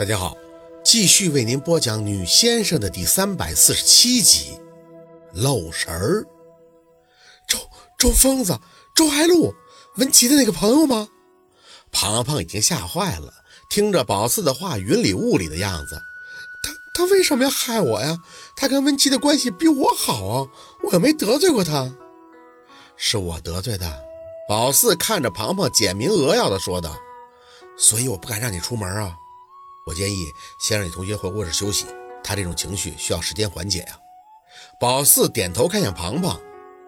大家好，继续为您播讲《女先生》的第三百四十七集。漏神儿，周周疯子，周海璐，文琪的那个朋友吗？庞庞已经吓坏了，听着宝四的话云里雾里的样子，他他为什么要害我呀？他跟文琪的关系比我好啊，我又没得罪过他。是我得罪的。宝四看着庞庞，简明扼要的说道：“所以我不敢让你出门啊。”我建议先让你同学回卧室休息，他这种情绪需要时间缓解呀。宝四点头看向庞庞，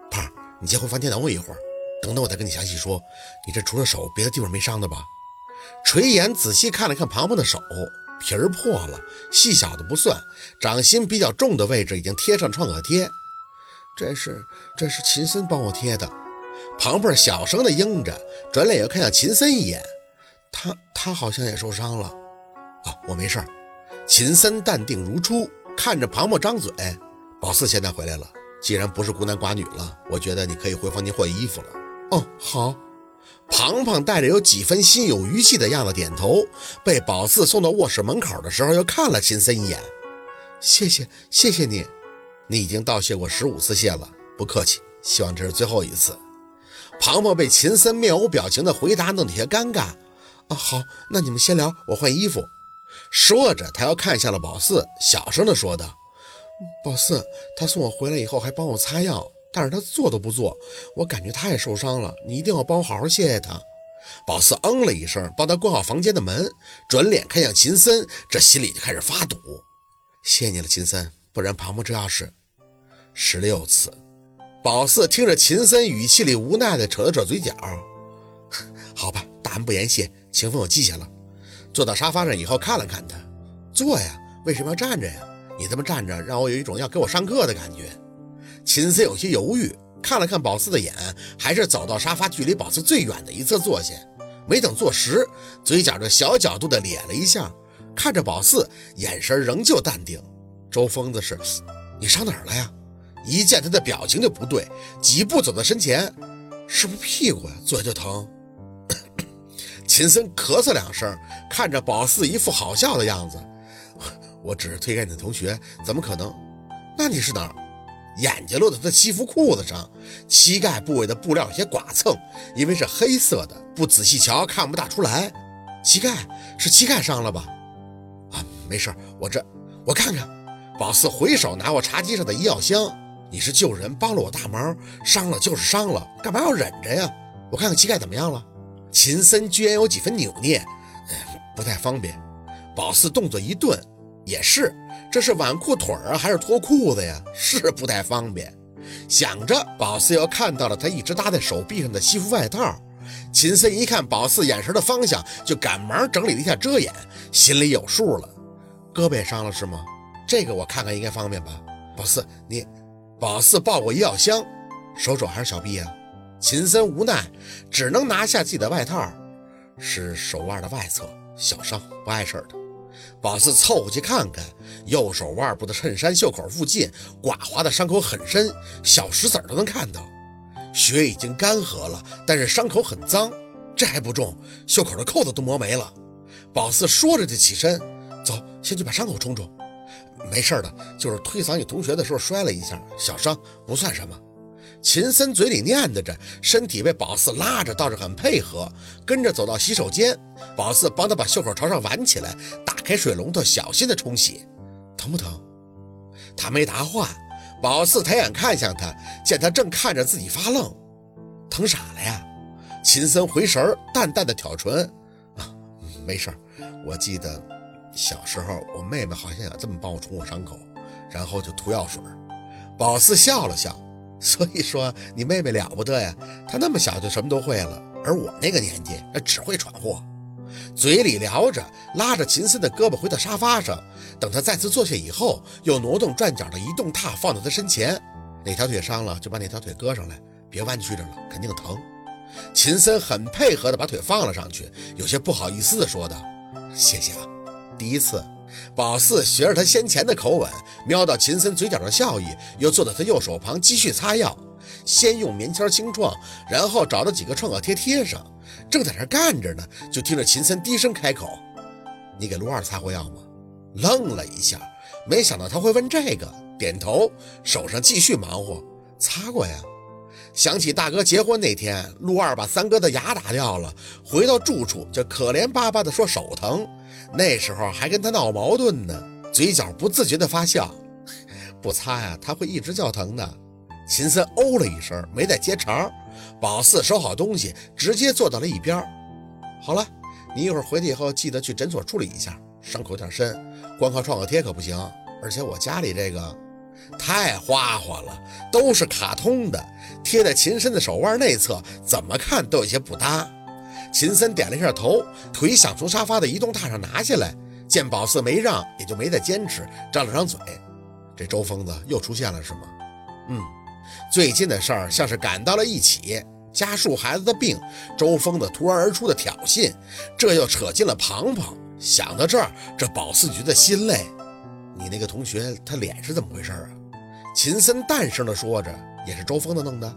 胖，你先回房间等我一会儿，等等我再跟你详细说。你这除了手，别的地方没伤的吧？垂眼仔细看了看庞庞的手，皮儿破了，细小的不算，掌心比较重的位置已经贴上创可贴。这是这是秦森帮我贴的。庞庞小声的应着，转脸又看向秦森一眼，他他好像也受伤了。我没事儿。秦森淡定如初，看着庞庞张嘴。宝四现在回来了，既然不是孤男寡女了，我觉得你可以回房间换衣服了。哦，好。庞庞带着有几分心有余悸的样子点头。被宝四送到卧室门口的时候，又看了秦森一眼。谢谢，谢谢你。你已经道谢过十五次谢了，不客气。希望这是最后一次。庞庞被秦森面无表情的回答弄得有些尴尬。啊，好，那你们先聊，我换衣服。说着，他又看向了宝四，小声的说道：“宝四，他送我回来以后还帮我擦药，但是他做都不做，我感觉他也受伤了。你一定要帮我好好谢谢他。”宝四嗯了一声，帮他关好房间的门，转脸看向秦森，这心里就开始发堵。谢你了，秦森，不然庞庞这要是十六次。宝四听着秦森语气里无奈的扯了扯嘴角，好吧，大恩不言谢，情分我记下了。坐到沙发上以后，看了看他，坐呀，为什么要站着呀？你这么站着，让我有一种要给我上课的感觉。秦森有些犹豫，看了看宝四的眼，还是走到沙发距离宝四最远的一侧坐下。没等坐实，嘴角就小角度的咧了一下，看着宝四，眼神仍旧淡定。周疯子是，你上哪儿了呀？一见他的表情就不对，几步走到身前，是不是屁股呀？坐下就疼。秦森咳嗽两声，看着宝四一副好笑的样子。我只是推开你的同学，怎么可能？那你是哪儿？眼睛落在他的西服裤子上，膝盖部位的布料有些剐蹭，因为是黑色的，不仔细瞧看不大出来。膝盖是膝盖伤了吧？啊，没事，我这我看看。宝四回手拿过茶几上的医药箱。你是救人，帮了我大忙，伤了就是伤了，干嘛要忍着呀？我看看膝盖怎么样了。秦森居然有几分扭捏，不太方便。宝四动作一顿，也是，这是挽裤腿啊，还是脱裤子呀？是不太方便。想着，宝四又看到了他一直搭在手臂上的西服外套。秦森一看宝四眼神的方向，就赶忙整理了一下遮掩，心里有数了。胳膊也伤了是吗？这个我看看应该方便吧。宝四，你，宝四抱过医药箱，手肘还是小臂啊？秦森无奈，只能拿下自己的外套，是手腕的外侧，小伤，不碍事的。宝四凑过去看看，右手腕部的衬衫袖口附近，刮划的伤口很深，小石子都能看到。血已经干涸了，但是伤口很脏，这还不重，袖口的扣子都磨没了。宝四说着就起身，走，先去把伤口冲冲。没事的，就是推搡你同学的时候摔了一下，小伤，不算什么。秦森嘴里念叨着，身体被宝四拉着，倒是很配合，跟着走到洗手间。宝四帮他把袖口朝上挽起来，打开水龙头，小心的冲洗。疼不疼？他没答话。宝四抬眼看向他，见他正看着自己发愣，疼傻了呀？秦森回神，淡淡的挑唇：“啊，没事我记得小时候，我妹妹好像也这么帮我冲过伤口，然后就涂药水。”宝四笑了笑。所以说你妹妹了不得呀，她那么小就什么都会了，而我那个年纪只会闯祸。嘴里聊着，拉着秦森的胳膊回到沙发上。等他再次坐下以后，又挪动转角的移动榻放到他身前。哪条腿伤了就把哪条腿搁上来，别弯曲着了，肯定疼。秦森很配合的把腿放了上去，有些不好意思的说道：“谢谢啊，第一次。”宝四学着他先前的口吻，瞄到秦森嘴角的笑意，又坐在他右手旁继续擦药。先用棉签清创，然后找到几个创可贴贴上。正在那干着呢，就听着秦森低声开口：“你给陆二擦过药吗？愣了一下，没想到他会问这个，点头，手上继续忙活，擦过呀。想起大哥结婚那天，陆二把三哥的牙打掉了，回到住处就可怜巴巴的说手疼，那时候还跟他闹矛盾呢，嘴角不自觉的发笑。不擦呀，他会一直叫疼的。秦森哦了一声，没再接茬。宝四收好东西，直接坐到了一边。好了，你一会儿回去以后记得去诊所处理一下，伤口有点深，光靠创可贴可不行。而且我家里这个太花花了，都是卡通的，贴在秦深的手腕内侧，怎么看都有些不搭。秦森点了一下头，腿想从沙发的移动榻上拿下来，见宝四没让，也就没再坚持，张了张嘴。这周疯子又出现了是吗？嗯。最近的事儿像是赶到了一起，家树孩子的病，周疯子突然而出的挑衅，这又扯进了庞庞。想到这儿，这宝四觉得心累。你那个同学他脸是怎么回事啊？秦森淡声的说着，也是周峰的弄的。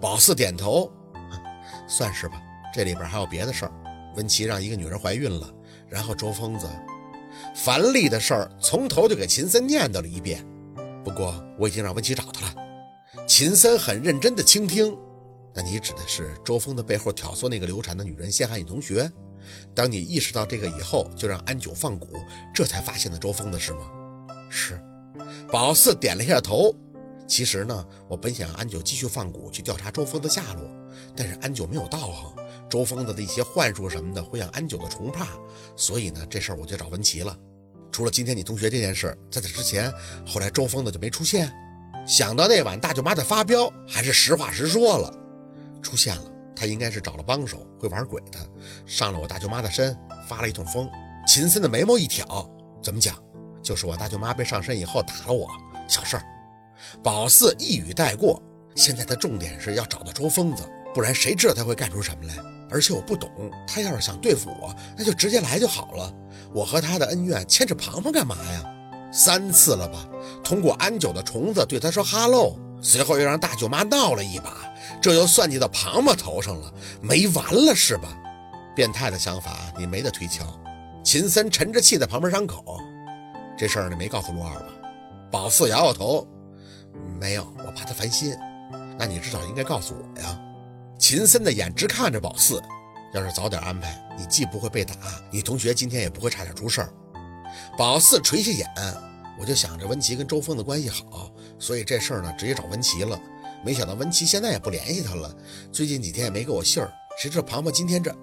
宝四点头，算是吧。这里边还有别的事儿，温琪让一个女人怀孕了，然后周疯子樊丽的事儿从头就给秦森念叨了一遍。不过我已经让温琪找他了。秦森很认真的倾听，那你指的是周峰的背后挑唆那个流产的女人陷害你同学？当你意识到这个以后，就让安九放蛊，这才发现了周峰的是吗？是。宝四点了一下头。其实呢，我本想让安九继续放蛊去调查周峰的下落，但是安九没有道行，周峰的那些幻术什么的会让安九的虫怕，所以呢，这事儿我就找文琪了。除了今天你同学这件事，在此之前，后来周峰的就没出现。想到那晚大舅妈的发飙，还是实话实说了，出现了。他应该是找了帮手，会玩鬼的，上了我大舅妈的身，发了一通疯。秦森的眉毛一挑，怎么讲？就是我大舅妈被上身以后打了我，小事儿。宝四一语带过。现在的重点是要找到周疯子，不然谁知道他会干出什么来？而且我不懂，他要是想对付我，那就直接来就好了。我和他的恩怨牵扯庞庞干嘛呀？三次了吧？通过安九的虫子对他说哈喽，随后又让大舅妈闹了一把，这又算计到庞庞头上了，没完了是吧？变态的想法你没得推敲。秦森沉着气在旁边张口，这事儿你没告诉陆二吧？宝四摇摇头，没有，我怕他烦心。那你至少应该告诉我呀。秦森的眼直看着宝四，要是早点安排，你既不会被打，你同学今天也不会差点出事儿。宝四垂下眼，我就想着温琪跟周峰的关系好，所以这事儿呢直接找温琪了。没想到温琪现在也不联系他了，最近几天也没给我信儿。谁知道庞庞今天这